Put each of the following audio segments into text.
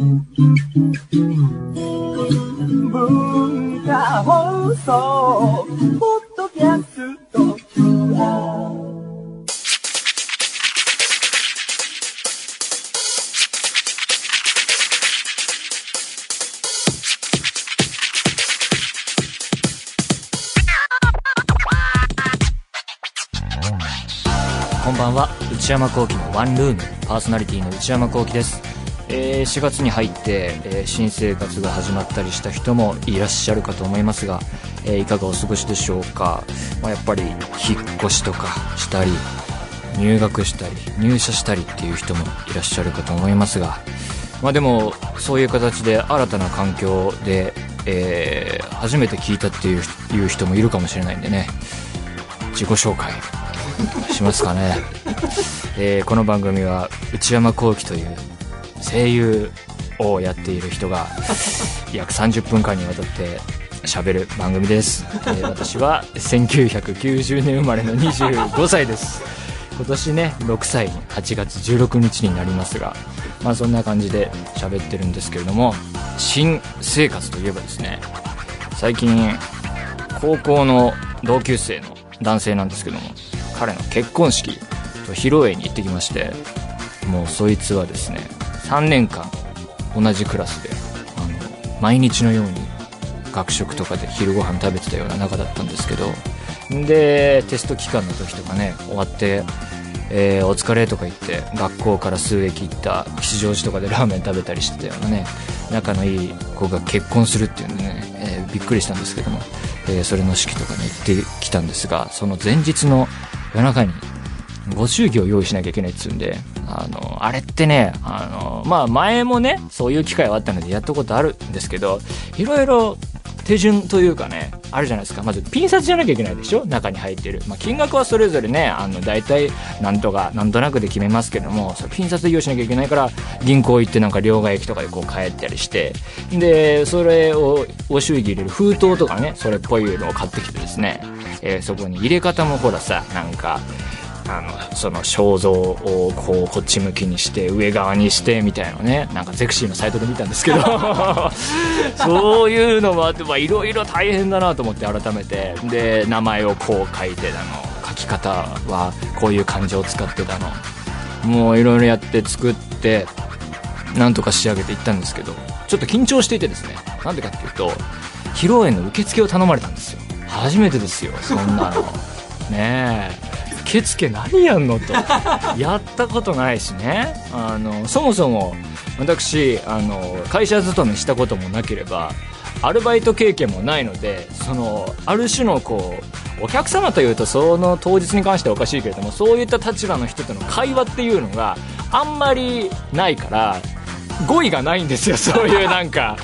文化放送ポッドキャストこんばんは。内山聖輝のワンルーム。パーソナリティの内山聖輝です、えー4月に入って、えー新生活が始まったりした人もいらっしゃるかと思いますが、えーいかがお過ごしでしょうか、まあ、やっぱり引っ越しとかしたり入学したり入社したりっていう人もいらっしゃるかと思いますがまあでもそういう形で新たな環境で、えー初めて聞いたっていういう人もいるかもしれないんでね自己紹介しますかね、えーこの番組は内山聖輝という声優をやっている人が 約30分間にわたって喋る番組です、えー私は1990年生まれの25歳です。今年ね6歳に8月16日になりますがまあそんな感じで喋ってるんですけれども新生活といえばですね最近高校の同級生の男性なんですけども彼の結婚式と披露宴に行ってきましてもうそいつはですね3年間同じクラスであの毎日のように学食とかで昼ご飯食べてたような仲だったんですけどでテスト期間の時とかね終わってえーお疲れとか言って学校から数駅行った吉祥寺とかでラーメン食べたりしてたようなね仲のいい子が結婚するっていうんでね、えーびっくりしたんですけども、えーそれの式とかに行ってきたんですがその前日の夜中にご祝儀を用意しなきゃいけないっつうんで、あの、あれってね、あの、まあ前もね、そういう機会はあったのでやったことあるんですけど、いろいろ手順というかね、あるじゃないですか。まずピン札じゃなきゃいけないでしょ？中に入ってる。まあ金額はそれぞれね、あの、大体なんとか、なんとなくで決めますけども、そピン札で用意しなきゃいけないから、銀行行ってなんか両替機とかでこう帰ったりして、で、それをお祝儀入れる封筒とかね、それっぽいのを買ってきてですね、えーそこに入れ方もほらさ、なんか、あのその肖像をこうこっち向きにして上側にしてみたいなね。なんかゼクシーのサイトで見たんですけど。そういうのもあってまあいろいろ大変だなと思って改めて。で名前をこう書いてだの書き方はこういう漢字を使ってだの。もういろいろやって作ってなんとか仕上げていったんですけど。ちょっと緊張していてですね。なんでかっていうと披露宴の受付を頼まれたんですよ。初めてですよそんなの。ねえ受付何やんのと。やったことないしね。あのそもそも私あの会社勤めしたこともなければアルバイト経験もないのでそのある種のこうお客様というとその当日に関してはおかしいけれどもそういった立場の人との会話っていうのがあんまりないから語彙がないんですよ。そういうなんか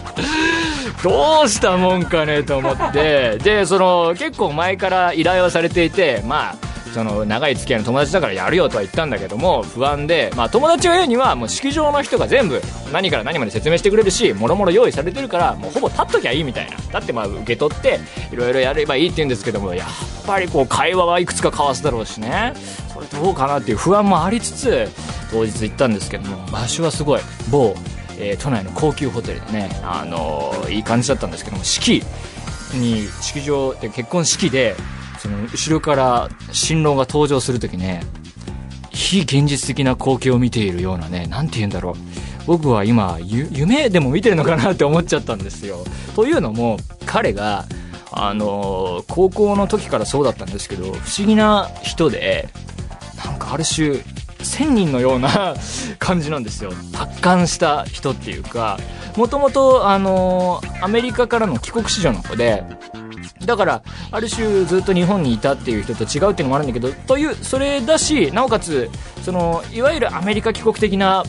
どうしたもんかねと思って。でその結構前から依頼はされていてまあその長い付き合いの友達だからやるよとは言ったんだけども不安で、まあ、友達が言うにはもう式場の人が全部何から何まで説明してくれるしもろもろ用意されてるからもうほぼ立っときゃいいみたいな。だってまあ受け取っていろいろやればいいって言うんですけどもやっぱりこう会話はいくつか交わすだろうしね。それどうかなっていう不安もありつつ当日行ったんですけども場所はすごい某えー都内の高級ホテルでね、あのーいい感じだったんですけども式に式場で結婚式でその後ろから新郎が登場する時ね非現実的な光景を見ているようなねなんて言うんだろう。僕は今夢でも見てるのかなって思っちゃったんですよ。というのも彼があの高校の時からそうだったんですけど不思議な人でなんかある種1000人のような 感じなんですよ。達観した人っていうかもともとあのアメリカからの帰国子女の子でだからある種ずっと日本にいたっていう人と違うっていうのもあるんだけどというそれだしなおかつそのいわゆるアメリカ帰国的な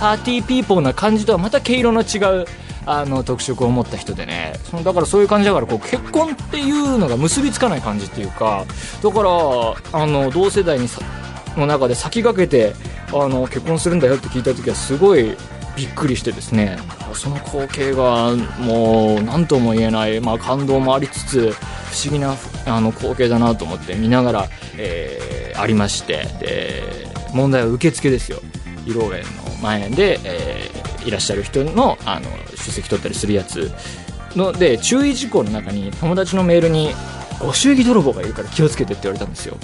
パーティーピーポーな感じとはまた毛色の違うあの特色を持った人でね。そのだからそういう感じだからこう結婚っていうのが結びつかない感じっていうかだからあの同世代にさの中で先駆けてあの結婚するんだよって聞いた時はすごいびっくりしてですね。その光景がもう何とも言えない、まあ、感動もありつつ不思議なあの光景だなと思って見ながら、えーありましてで問題は受付ですよ。披露宴の前で、えーいらっしゃる人の、あの、出席取ったりするやつ。の、で、注意事項の中に友達のメールに、ご祝儀泥棒がいるから気をつけてって言われたんですよ。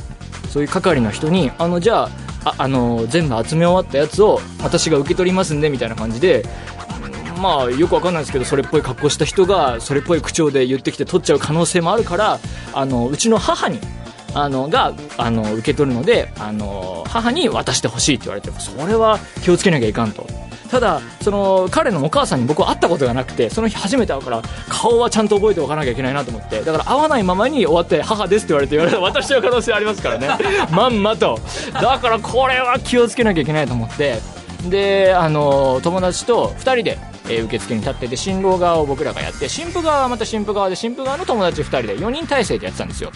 そういう係の人に、あの、じゃあ、あ、あの、全部集め終わったやつを私が受け取りますんで、みたいな感じで、まあよくわかんないですけどそれっぽい格好した人がそれっぽい口調で言ってきて取っちゃう可能性もあるからあのうちの母にあのがあの受け取るのであの母に渡してほしいって言われてそれは気をつけなきゃいかんと。ただその彼のお母さんに僕は会ったことがなくてその日初めて会うから顔はちゃんと覚えておかなきゃいけないなと思ってだから会わないままに終わって母ですって言われて言われたら渡しちゃう可能性ありますからね。まんまと。だからこれは気をつけなきゃいけないと思って。であの友達と2人でえー、受付に立ってて新郎側を僕らがやって新婦側はまた新婦側で新婦側の友達2人で4人体制でやってたんですよ。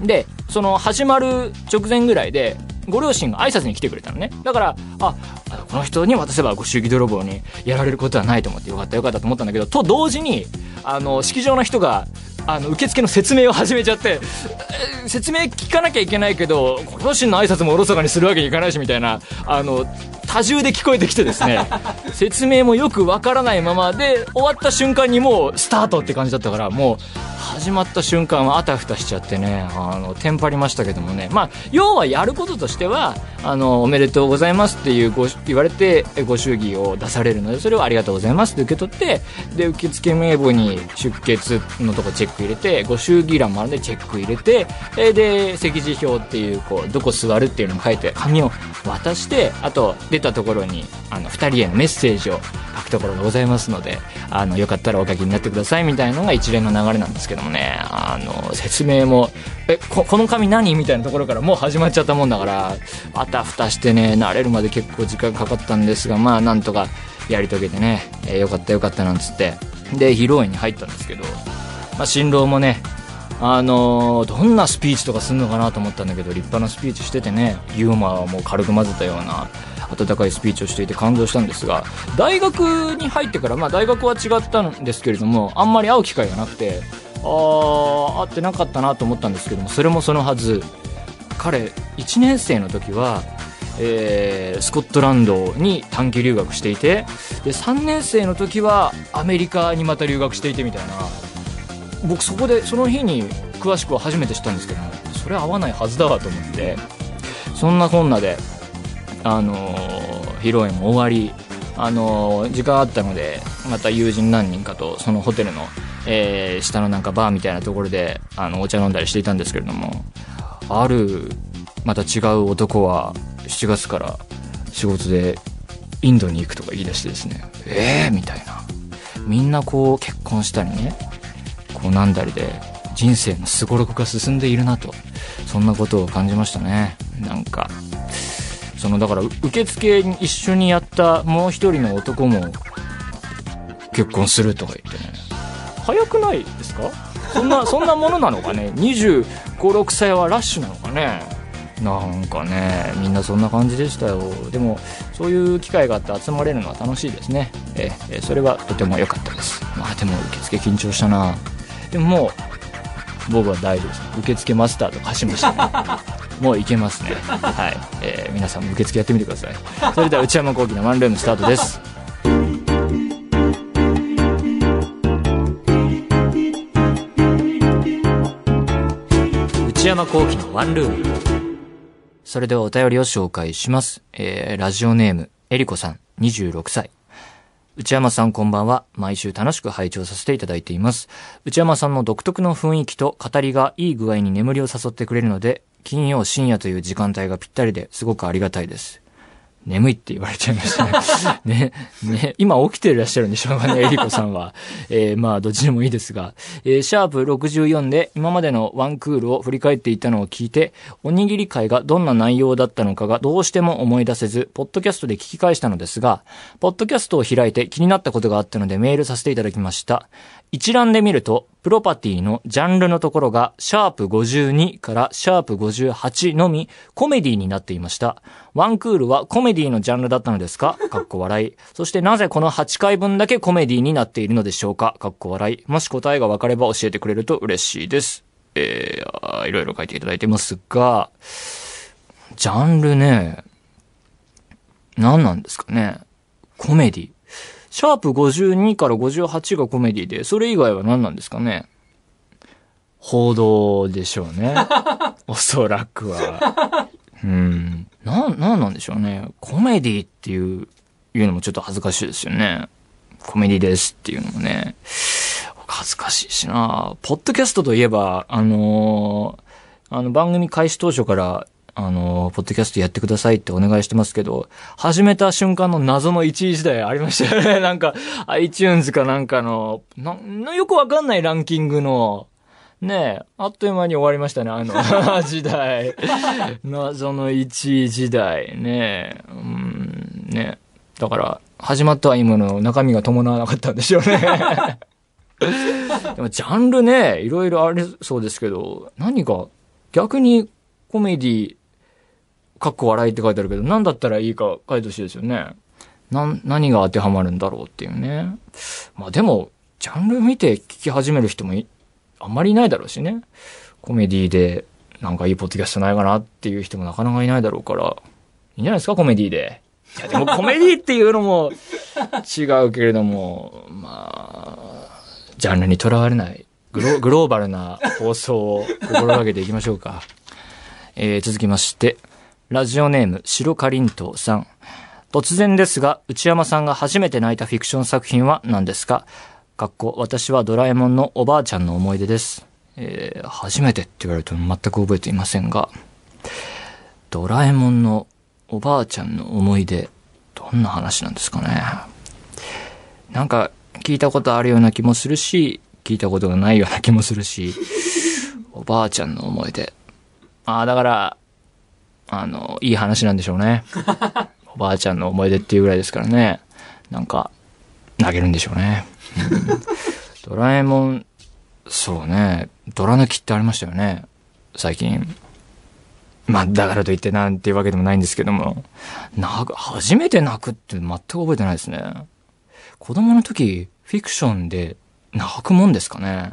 でその始まる直前ぐらいでご両親が挨拶に来てくれたのね。だからあこの人に渡せばご祝儀泥棒にやられることはないと思ってよかったよかったと思ったんだけどと同時にあの式場の人があの受付の説明を始めちゃって説明聞かなきゃいけないけどご両親の挨拶もおろそかにするわけにいかないしみたいなあの多重で聞こえてきてですね 説明もよくわからないままで終わった瞬間にもうスタートって感じだったからもう始まった瞬間はあたふたしちゃってね、あの、テンパりましたけどもね。まあ、要はやることとしては、あの、おめでとうございますっていうご、言われて、ご祝儀を出されるので、それをありがとうございますって受け取って、で、受付名簿に出欠のとこチェック入れて、ご祝儀欄もあるんでチェック入れて、で、席次表っていう、こう、どこ座るっていうのも書いて、紙を渡して、あと、出たところに、あの、二人へのメッセージを書くところがございますので、あの、よかったらお書きになってくださいみたいなのが一連の流れなんですけどもね、あの、説明も、え、ここの紙何みたいなところからもう始まっちゃったもんだから、あたふたしてね、慣れるまで結構時間かかったんですが、まあ、なんとかやり遂げてね、えー、よかったよかったなんつって、で、披露宴に入ったんですけど、まあ、新郎もね、あの、どんなスピーチとかするのかなと思ったんだけど立派なスピーチしててねユーモアをもう軽く混ぜたような温かいスピーチをしていて感動したんですが大学に入ってから、まあ、大学は違ったんですけれどもあんまり会う機会がなくてあ会ってなかったなと思ったんですけどもそれもそのはず。彼1年生の時は、えー、スコットランドに短期留学していてで3年生の時はアメリカにまた留学していてみたいな僕そこでその日に詳しくは初めて知ったんですけどそれ合わないはずだわと思ってそんなこんなであのー、披露宴も終わりあのー、時間あったのでまた友人何人かとそのホテルの、えー、下のなんかバーみたいなところであのお茶飲んだりしていたんですけれどもあるまた違う男は7月から仕事でインドに行くとか言い出してですねええー、みたいな。みんなこう結婚したりねこうなんだりで人生のすごろくが進んでいるなとそんなことを感じましたね。なんかそのだから受付に一緒にやったもう一人の男も結婚するとか言ってね。早くないですか？そんな そんなものなのかね？2 5 6歳はラッシュなのかね？なんかねみんなそんな感じでしたよ。でもそういう機会があって集まれるのは楽しいですね。ええそれはとても良かったです。まあでも受付緊張したなでももう僕は大丈夫です。受付マスターとかしました。ね もういけますね。はい、えー、皆さんも受付やってみてください。それでは内山聖輝のワンルームスタートです。内山聖輝のワンルーム。それではお便りを紹介します。えー、ラジオネーム、えりこさん、26歳。内山さんこんばんは。毎週楽しく拝聴させていただいています。内山さんの独特の雰囲気と語りがいい具合に眠りを誘ってくれるので、金曜深夜という時間帯がぴったりですごくありがたいです。眠いって言われちゃいましたね。ね、ね、今起きていらっしゃるんでしょうかね、エリコさんは。えー、まあ、どっちでもいいですが、えー、シャープ64で今までのワンクールを振り返っていたのを聞いて、おにぎり会がどんな内容だったのかがどうしても思い出せず、ポッドキャストで聞き返したのですが、ポッドキャストを開いて気になったことがあったのでメールさせていただきました。一覧で見ると、プロパティのジャンルのところが、シャープ52からシャープ58のみ、コメディになっていました。ワンクールはコメディのジャンルだったのですか？かっこ笑い。そしてなぜこの8回分だけコメディになっているのでしょうか？かっこ笑い。もし答えが分かれば教えてくれると嬉しいです。えー、いろいろ書いていただいてますが、ジャンルね、何なんですかね？コメディ。シャープ52から58がコメディで、それ以外は何なんですかね？報道でしょうね。おそらくは。うん。な、なんなんでしょうね？コメディっていう、いうのもちょっと恥ずかしいですよね。コメディですっていうのもね。恥ずかしいしなポッドキャストといえば、あのーあの番組開始当初から、あのポッドキャストやってくださいってお願いしてますけど、始めた瞬間の謎の1位時代ありましたよね。なんか、iTunes かなんかの、な、なよくわかんないランキングの、ねえ、あっという間に終わりましたね、あの、時代。謎の1位時代。ねえ、うん、ねえだから、始まったはいいものの中身が伴わなかったんでしょうね。でも、ジャンルね、いろいろありそうですけど、何か、逆にコメディ、かっこ笑いって書いてあるけど、何だったらいいか書いてほしいですよね。な、何が当てはまるんだろうっていうね。まあでも、ジャンル見て聞き始める人もあんまりいないだろうしね。コメディで、なんかいいポッドキャストないかなっていう人もなかなかいないだろうから、いいんじゃないですか、コメディで。いや、でもコメディっていうのも違うけれども、まあ、ジャンルにとらわれない、グログローバルな放送を心がけていきましょうか。えー、続きまして、ラジオネーム、白かりんとうさん。突然ですが、内山さんが初めて泣いたフィクション作品は何ですか？かっこ、私はドラえもんのおばあちゃんの思い出です。えー、初めてって言われると全く覚えていませんが、ドラえもんのおばあちゃんの思い出、どんな話なんですかね？なんか、聞いたことあるような気もするし、聞いたことがないような気もするし、おばあちゃんの思い出。ああ、だから、あの、いい話なんでしょうね。おばあちゃんの思い出っていうぐらいですからね。なんか、投げるんでしょうね。うんドラえもん、そうね、ドラ抜きってありましたよね。最近。まあ、だからといってなんていうわけでもないんですけども。泣く、初めて泣くって全く覚えてないですね。子供の時、フィクションで泣くもんですかね。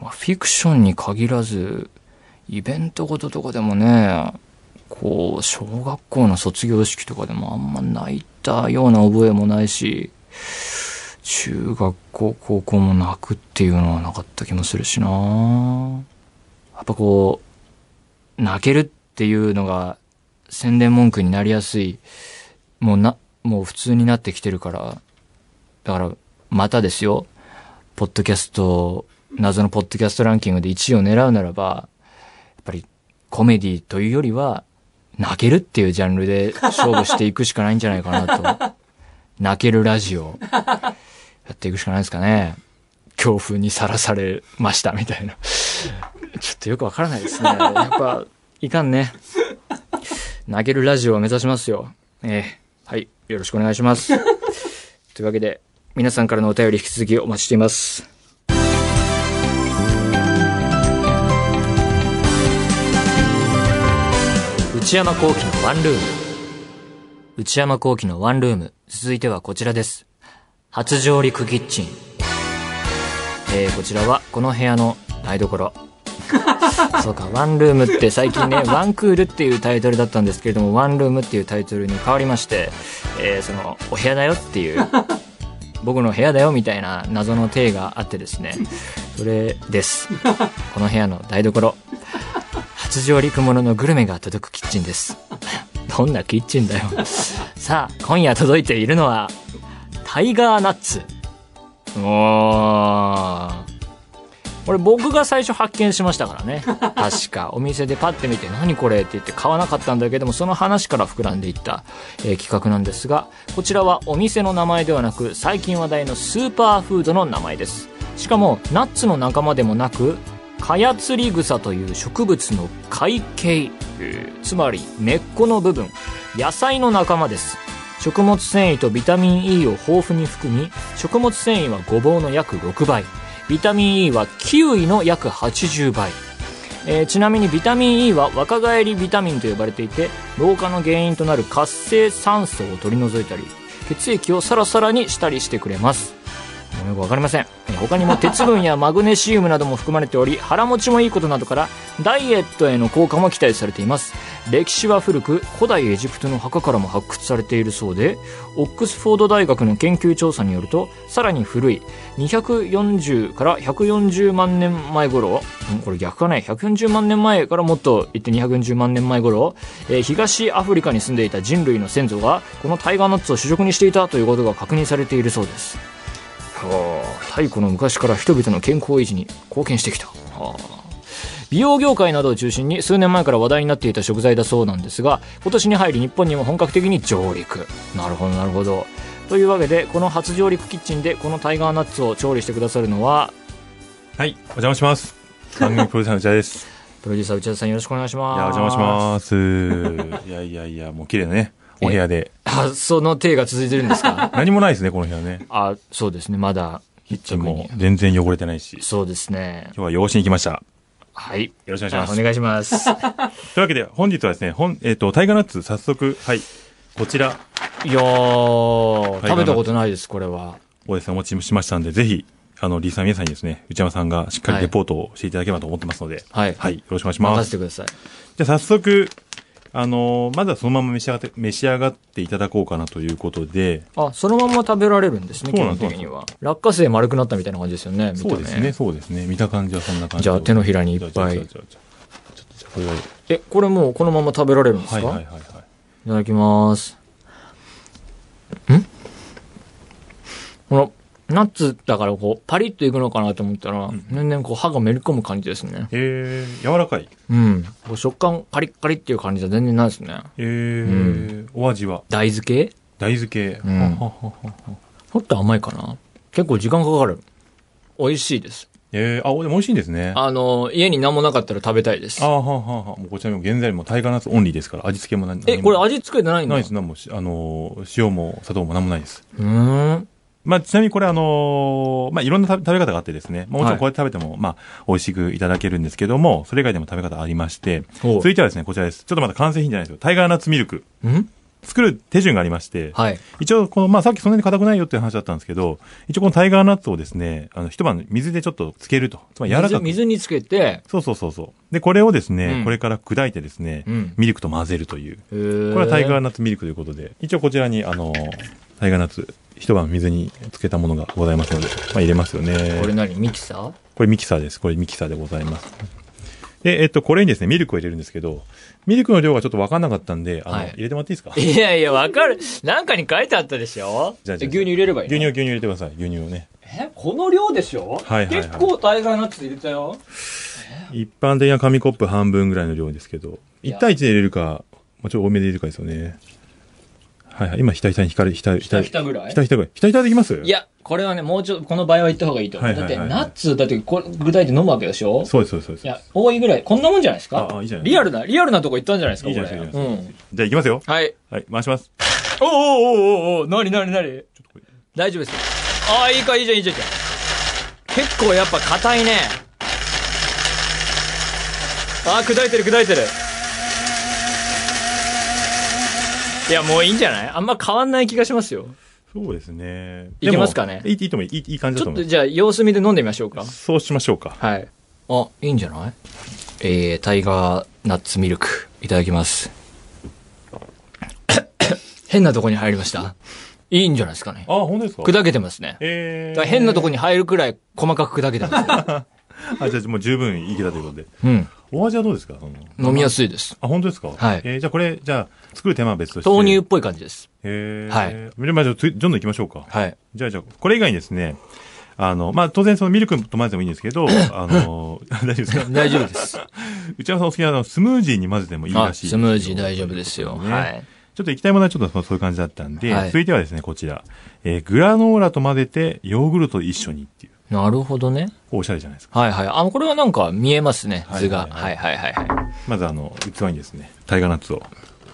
まあ、フィクションに限らず、イベントごととかでもね、こう、小学校の卒業式とかでもあんま泣いたような覚えもないし、中学校、高校も泣くっていうのはなかった気もするしな。やっぱこう、泣けるっていうのが宣伝文句になりやすい、もうな、もう普通になってきてるから、だから、またですよ、ポッドキャスト、謎のポッドキャストランキングで1位を狙うならば、ぱりコメディというよりは、泣けるっていうジャンルで勝負していくしかないんじゃないかなと。泣けるラジオ。やっていくしかないですかね。恐怖にさらされましたみたいな。ちょっとよくわからないですね。やっぱ、いかんね。泣けるラジオを目指しますよ。ええはい。よろしくお願いします。というわけで、皆さんからのお便り引き続きお待ちしています。内山幸喜のワンルーム。内山幸喜のワンルーム。続いてはこちらです。初上陸キッチン。えー、こちらはこの部屋の台所。そうか、ワンルームって最近ね、ワンクールっていうタイトルだったんですけれども、ワンルームっていうタイトルに変わりまして、えー、その、お部屋だよっていう、僕の部屋だよみたいな謎の体があってですね、それです。この部屋の台所。初上陸もののグルメが届くキッチンです。どんなキッチンだよ。さあ、今夜届いているのは、タイガーナッツ。お。これ僕が最初発見しましたからね。確か。お店でパッて見て、何これって言って買わなかったんだけども、その話から膨らんでいった、えー企画なんですが、こちらはお店の名前ではなく、最近話題のスーパーフードの名前です。しかも、ナッツの仲間でもなく、カヤツリグサという植物の海茎、えーつまり根っこの部分、野菜の仲間です。食物繊維とビタミン E を豊富に含み、食物繊維はごぼうの約6倍、ビタミン E はキウイの約80倍。えーちなみにビタミン E は若返りビタミンと呼ばれていて、老化の原因となる活性酸素を取り除いたり、血液をサラサラにしたりしてくれます。よくわかりません。他にも鉄分やマグネシウムなども含まれており、腹持ちもいいことなどから、ダイエットへの効果も期待されています。歴史は古く古代エジプトの墓からも発掘されているそうでオックスフォード大学の研究調査によるとさらに古い240から140万年前頃これ逆かね140万年前からもっと言って240万年前頃、えー東アフリカに住んでいた人類の先祖がこのタイガーナッツを主食にしていたということが確認されているそうです太古の昔から人々の健康維持に貢献してきた、はあ美容業界などを中心に数年前から話題になっていた食材だそうなんですが今年に入り日本にも本格的に上陸なるほどなるほどというわけでこの初上陸キッチンでこのタイガーナッツを調理してくださるのははい、お邪魔します。番組プロデューサーの内田です。プロデューサー内田さんよろしくお願いしいや、ますお邪魔します。いやいやいや、もう綺麗なね、お部屋で。あその手が続いてるんですか？何もないですね、この部屋ね。あそうですね。まだキッチンも全然汚れてないし。そうですね。今日は養子に来ました。はい。よろしくお願いします。あお願いします。というわけで、本日はですね、本、えっ、と、タイガーナッツ、早速、はい、こちら。いやー食べたことないですこれは。をですね、お持ちしましたんで、ぜひ、あの、リスナー皆さんにですね、内山さんがしっかりレポートをしていただければと思ってますので、はい。はい、よろしくお願いします。任せてください。じゃあ早速、あのーまずはそのまま召し上がって、召し上がっていただこうかなということで、あ、そのまま食べられるんですね、基本的には。落花生丸くなったみたいな感じですよね、そうですね、。そうですね。見た感じはそんな感じじゃあ手のひらにいっぱいこれを。え、これもうこのまま食べられるんですか、はいはいはいはい。いただきます。んこの、ナッツだからこう、パリッといくのかなと思ったら、全然こう歯がめり込む感じですね。えー、柔らかい。うん。こう食感カリッカリっていう感じじゃ全然ないですね。えー、お味は？大豆系？大豆系。うんははははちょっと甘いかな結構時間かかる。美味しいです。えー、あ、でも美味しいんですね。ああの、家に何もなかったら食べたいですあ。はははもうこちらにも現在もタイガーナッツオンリーですから、味付けも何え、これ味味付けてないんだないです、何もし、あのー、塩も砂糖も何もないです。うーん。まあ、ちなみにこれあのーまあ、いろんな食べ方があってですね、まあもちろんこうやって食べても、まあ、美味しくいただけるんですけども、それ以外でも食べ方ありまして、続いてはですね、こちらです。ちょっとまだ完成品じゃないですよ。タイガーナッツミルク。ん？作る手順がありまして、はい。一応、この、まあ、さっきそんなに硬くないよっていう話だったんですけど、一応このタイガーナッツをですね、あの、一晩水でちょっと漬けると。つまり柔らか水く。水につけて、そうそうそうそう。で、これをですね、うんこれから砕いてですね、うんミルクと混ぜるという。これはタイガーナッツミルクということで、一応こちらに、あの、タイガーナッツ、一晩水につけたものがございますので、まあ、入れますよね。これ何ミキサー？これミキサーです。これミキサーでございます。で、えっと、これにですね、ミルクを入れるんですけど、ミルクの量がちょっとわかんなかったんで、あの、はい入れてもらっていいですか？いやいや、わかる。なんかに書いてあったでしょ？じゃあ牛乳入れればいいの？牛乳、牛乳入れてください。牛乳をね。え、この量でしょ？はいはいはい結構タイガーナッツ入れたよ。一般的な紙コップ半分ぐらいの量ですけど、いや1対1で入れるか、もうちょっと多めで入れるかですよね。はいはい。今、ひたひたに光る、ひたひひたひたぐらい？ひたひたぐらい。ひたひたできます？いや、これはね、もうちょっと、この場合は言った方がいいと思う。はいはいはいはい。だって、ナッツ、だってこれ、具体で飲むわけでしょ？そうです、そうです、そうです。いや、多いぐらい。こんなもんじゃないですか？ああいいじゃないリアルな、リアルなとこ行ったんじゃないですか、いいじゃ。ないですか。うん。じゃあ行きますよ。はい。はい、回します。おおおおおおなになになに大丈夫ですよ。ああ、いいか、いいじゃん、いいじゃん。いいじゃん結構やっぱ硬いね。ああ、砕いてる、砕いてる。いや、もういいんじゃない？あんま変わんない気がしますよ。そうですね。いけますかね？いいいいと思う。いい、いい感じだと思う。ちょっとじゃあ、様子見で飲んでみましょうか。そうしましょうか。はい。あ、いいんじゃない？えー、タイガーナッツミルク、いただきます。変なとこに入りました？いいんじゃないですかね。あ、本当ですか？砕けてますね。えー。変なとこに入るくらい細かく砕けてます、ね。あ、じゃあもう十分いけたということで。うん。お味はどうですか？飲みやすいです。あ、本当ですか？はいえー、じゃあこれ、じゃあ、作る手間は別として。豆乳っぽい感じです。へー。はいじゃあ、じゃあつどんどん行きましょうか。はい。じゃあ、じゃあ、これ以外にですね、あの、まあ、当然そのミルクと混ぜてもいいんですけど、あの、大丈夫ですか？大丈夫です。内山さんお好きなあのスムージーに混ぜてもいいあ、らしい。スムージー大丈夫ですよ。ねはい。ちょっと行きたいものはちょっとそういう感じだったんで、はい続いてはですね、こちら。えーグラノーラと混ぜて、ヨーグルトと一緒にっていう。なるほどね。おしゃれじゃないですか。はいはい。あの、これはなんか見えますね、図が。ははいいはいはいはい。まずあの、器にですね、タイガーナッツを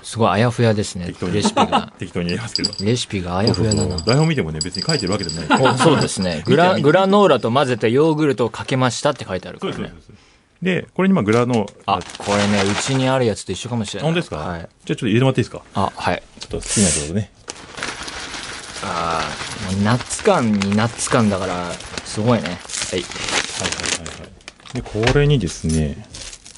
すごいあやふやですね。レシピが。適当に入れますけど。レシピがあやふやだな。台本見てもね、別に書いてるわけでもない。おそうですね。グラ、グラノーラと混ぜてヨーグルトをかけましたって書いてあるからねそうです、。そうです。で、これにまあグラノーあラ、、これね、うちにあるやつと一緒かもしれない。本当ですか？はい。じゃあちょっと入れてもらっていいですか？あ、はい。ちょっと好きなところね。あーもうナッツ感にナッツ感だから、すごいね。はい。はいはいはいはい。で、これにですね、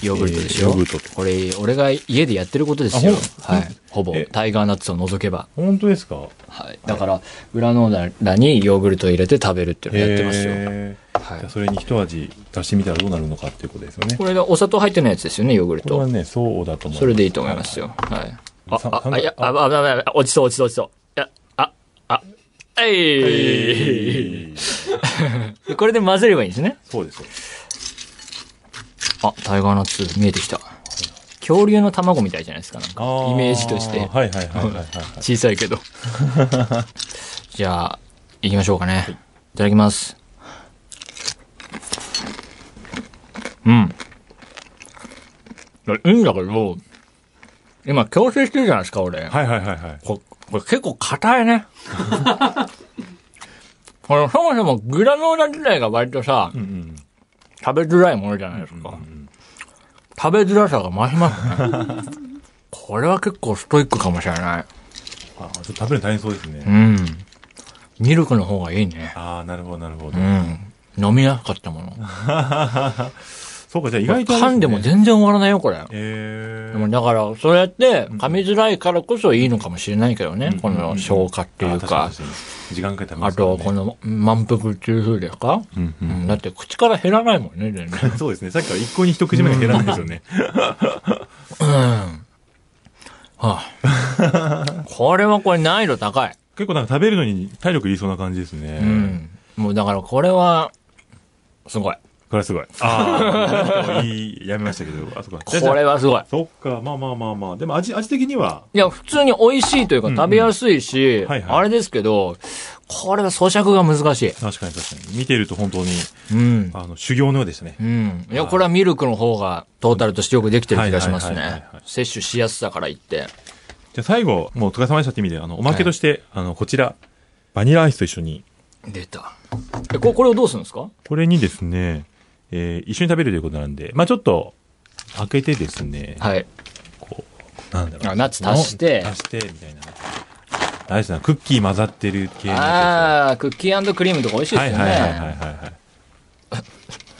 ヨーグルトでしょ、えーヨーグルトってこれ、俺が家でやってることですよ。はい。ほぼえ、タイガーナッツを除けば。本当ですか？はい。だから、グラノーラにヨーグルトを入れて食べるっていうのをやってますよ。へーはいじゃあそれに一味出してみたらどうなるのかっていうことですよね。これでお砂糖入ってないやつですよね、ヨーグルト。これはね、そうだと思う。それでいいと思いますよ。はい。あ、さあ、あ、あ、あ、あ、あ、落ちそう、落ちそう、落ちそう。えい、で これで混ぜればいいんですね。そうですよ。あ、タイガーナッツ見えてきた。恐竜の卵みたいじゃないですか、なんか。イメージとして。はいはいはいはいはいはい。小さいけど。じゃあ、行きましょうかね。いただきます。うん。いいんだけど、今矯正してるじゃないですか、俺。はいはいはいはい。ここれ結構硬いね。これそもそもグラノーラ自体が割とさ、うんうん。食べづらいものじゃないですか。食べづらさが増しますね。これは結構ストイックかもしれない。あ、ちょっと食べるの大変そうですね。うん。ミルクの方がいいね。ああ、なるほどなるほど。うん。飲みやすかったもの。そうか、じゃあ意外とね。噛んでも全然終わらないよ、これ。えでもだから、そうやって噛みづらいからこそいいのかもしれないけどね。この消化っていうか。あ確かに確かに時間かけてまあすねと、この満腹っていう風ですか？うんううんん。だって口から減らないもんね、全然。そうですね。さっきから一向に一口目が減らないですよね。うん。はあ、これはこれ難易度高い。結構なんか食べるのに体力いりそうな感じですね。うん。もうだからこれは、すごい。これはすごい。ああ、いい、やめましたけど、あそここれはすごい。そっか、まあまあまあまあ。でも味、味的には、いや、普通に美味しいというか食べやすいし、はいはいあれですけど、これは咀嚼が難しい。確かに確かに。見てると本当に、うん。あの、修行のようでしたねう。ん。いや、これはミルクの方がトータルとしてよくできてる気がしますね。摂取しやすさから言って。じゃあ最後、もうお疲れ様でしたって意味で、あの、おまけとして、あの、こちら、バニラアイスと一緒に、出た。え、ここれをどうするんですか？これにですね、えー一緒に食べるということなんで、まあちょっと、開けてですね、はい。こう、なんだろう。あナッツ足して足して、みたいな。あれですね、クッキー混ざってる系のやああ、クッキークリームとか美味しいつですよはいはいはいはいね。はい。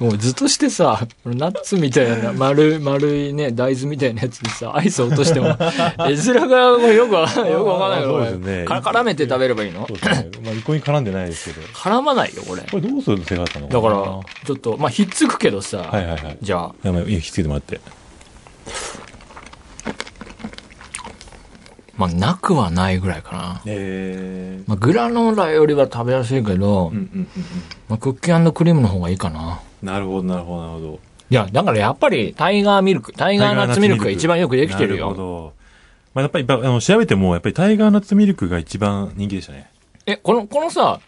もうずっとしてさ、ナッツみたいな、丸い、丸いね、大豆みたいなやつにさ、アイス落としても、絵面がよくわかんない、よくわかんないけど、そうですね絡めて食べればいいの？そうですね。まあ一向に絡んでないですけど。絡まないよ、これ。これどうするの？手があったのだから、ちょっと、まあ、ひっつくけどさ、はいはいはい。じゃあ、やばい、いい、ひっつけてもらって。まあ、なくはないぐらいかな。えー。まあ、グラノーラよりは食べやすいけど、うんうんうんまあ、クッキークリームの方がいいかな。うん。なるほど、なるほど、なるほど。いや、だからやっぱり、タイガーミルク、タイガーナッツミルクが一番よくできてるなるほよ。ど。まあやっぱり、あの、調べても、やっぱりタイガーナッツミルクが一番人気でしたね。え、この、このさ、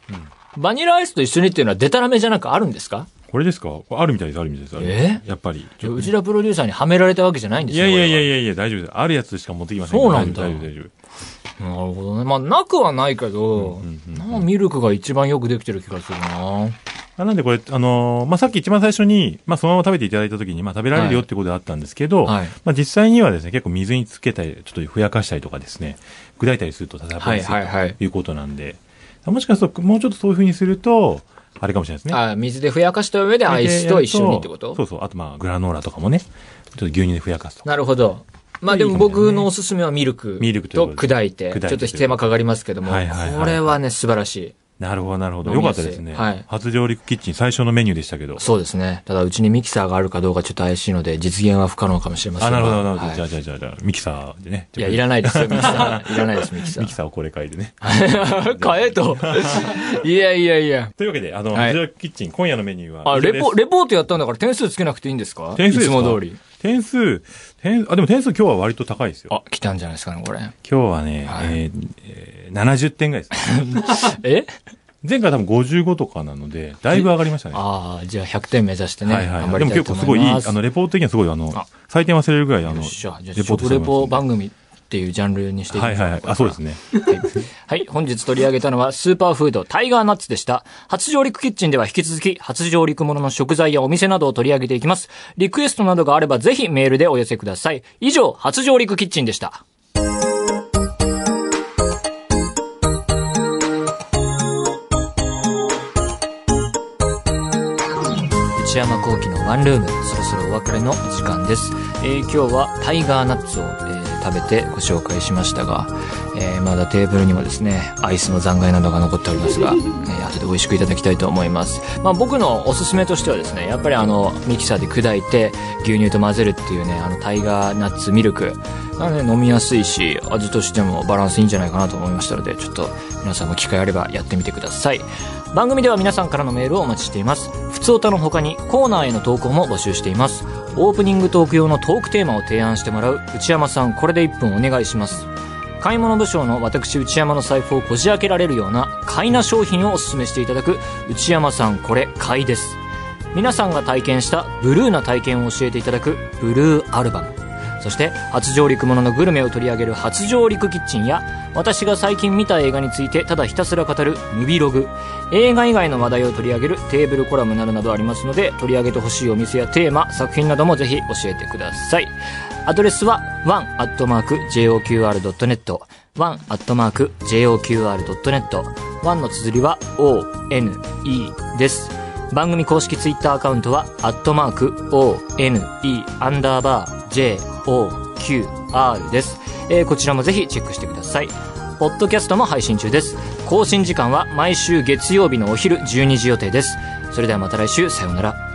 バニラアイスと一緒にっていうのはデタラメじゃなくあるんですか？これですか？あるみたいです、あるみたいです。え？やっぱり。いや内田プロデューサーにはめられたわけじゃないんですよ。いやいやいやこいやいや、大丈夫です。あるやつしか持ってきませんそうなんだ大丈夫、大丈夫。なるほどね。まあ、なくはないけど、うんうんなんかミルクが一番よくできてる気がするなあなんでこれ、あのーまあ、さっき一番最初に、まあ、そのまま食べていただいたときに、まあ、食べられるよってことであったんですけど、はいまあ、実際にはですね、結構水につけたり、ちょっとふやかしたりとかですね、砕いたりすると食べやすいはいはいはいということなんで、もしかすると、もうちょっとそういう風にすると、あれかもしれないですね。あ水でふやかした上でアイスと一緒にってこと？そうそう。あと、まあ、グラノーラとかもね、ちょっと牛乳でふやかすとか。なるほど。まあでも僕のおすすめはミルクミルクと砕いて、ちょっと手間かかりますけども、はいはいはいこれはね、素晴らしい。なるほど、なるほど。よかったですね。はい初上陸キッチン最初のメニューでしたけど。そうですね。ただうちにミキサーがあるかどうかちょっと怪しいので、実現は不可能かもしれませんあ、がなるほど、なるほど。はいじゃあ、じゃあ、じゃあ、じゃあ、ミキサーでね。いや、いらないですよ、ミキサー。いらないです、ミキサミキー。サーをこれ変えてね。買えと。いやいやいや。というわけで、あの、はい初上陸キッチン、今夜のメニューはあ。レポ、レポートやったんだから点数つけなくていいんですか？点数ですか？いつも通り。点数、点、あ、でも点数今日は割と高いですよ。あ、来たんじゃないですかね、これ。今日はね、はいえーえー70点ぐらいです。え？前回多分55とかなので、だいぶ上がりましたね。ああ、じゃあ100点目指してね。はいはいはい。でも結構すごいいい。あの、レポート的にはすごい、あのあ、採点忘れるぐらい、あの、レポート食レポ番組っていうジャンルにしていきましょうはいはいはい。あ、そうですね。はい。はい。本日取り上げたのはスーパーフードタイガーナッツでした。初上陸キッチンでは引き続き初上陸ものの食材やお店などを取り上げていきます。リクエストなどがあればぜひメールでお寄せください。以上、初上陸キッチンでした。内内山幸輝のワンルーム、そろそろお別れの時間です。えー今日はタイガーナッツを、えー食べてご紹介しましたが、えーまだテーブルにもですね、アイスの残骸などが残っておりますが、えー後で美味しくいただきたいと思います。まあ僕のおすすめとしてはですね、やっぱりあの、ミキサーで砕いて牛乳と混ぜるっていうね、あのタイガーナッツミルク、なので飲みやすいし、味としてもバランスいいんじゃないかなと思いましたので、ちょっと皆さんも機会あればやってみてください。番組では皆さんからのメールをお待ちしています。普通歌の他にコーナーへの投稿も募集しています。オープニングトーク用のトークテーマを提案してもらう。内山さん、これで1分お願いします。買い物部署の私内山の財布をこじ開けられるような買いな商品をおすすめしていただく。内山さんこれ買いです。皆さんが体験したブルーな体験を教えていただくブルーアルバム。そして初上陸もののグルメを取り上げる初上陸キッチンや私が最近見た映画についてただひたすら語るムビログ。映画以外の話題を取り上げるテーブルコラムなどなどありますので取り上げてほしいお店やテーマ作品などもぜひ教えてください。アドレスは one.joqr.net one.joqr.net one の綴りは one です。番組公式ツイッターアカウントは、アットマーク、o, n, e, アンダーバー、j, o, q, r です。えーこちらもぜひチェックしてください。ポッドキャストも配信中です。更新時間は毎週月曜日のお昼12時予定です。それではまた来週、さようなら。